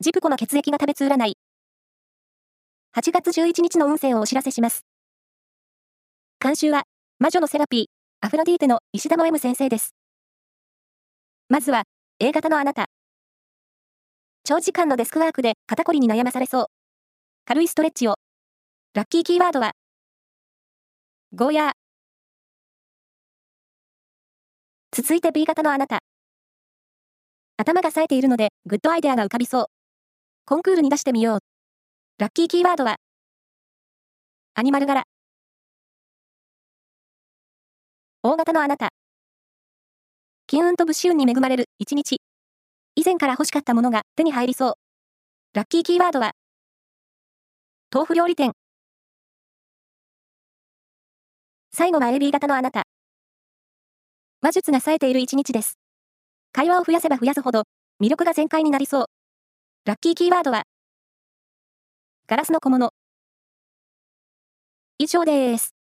ジプコの血液が食べつ占い。8月11日の運勢をお知らせします。監修は、魔女のセラピー、アフロディーテの石田の M 先生です。まずは、A 型のあなた。長時間のデスクワークで肩こりに悩まされそう。軽いストレッチを。ラッキーキーワードは、ゴーヤー。続いて B 型のあなた。頭が冴えているので、グッドアイデアが浮かびそう。コンクールに出してみよう。ラッキーキーワードは、アニマル柄。大型のあなた。金運と物資運に恵まれる一日。以前から欲しかったものが手に入りそう。ラッキーキーワードは、豆腐料理店。最後は AB 型のあなた。話術が冴えている一日です。会話を増やせば増やすほど、魅力が全開になりそう。ラッキーキーワードは、ガラスの小物。以上です。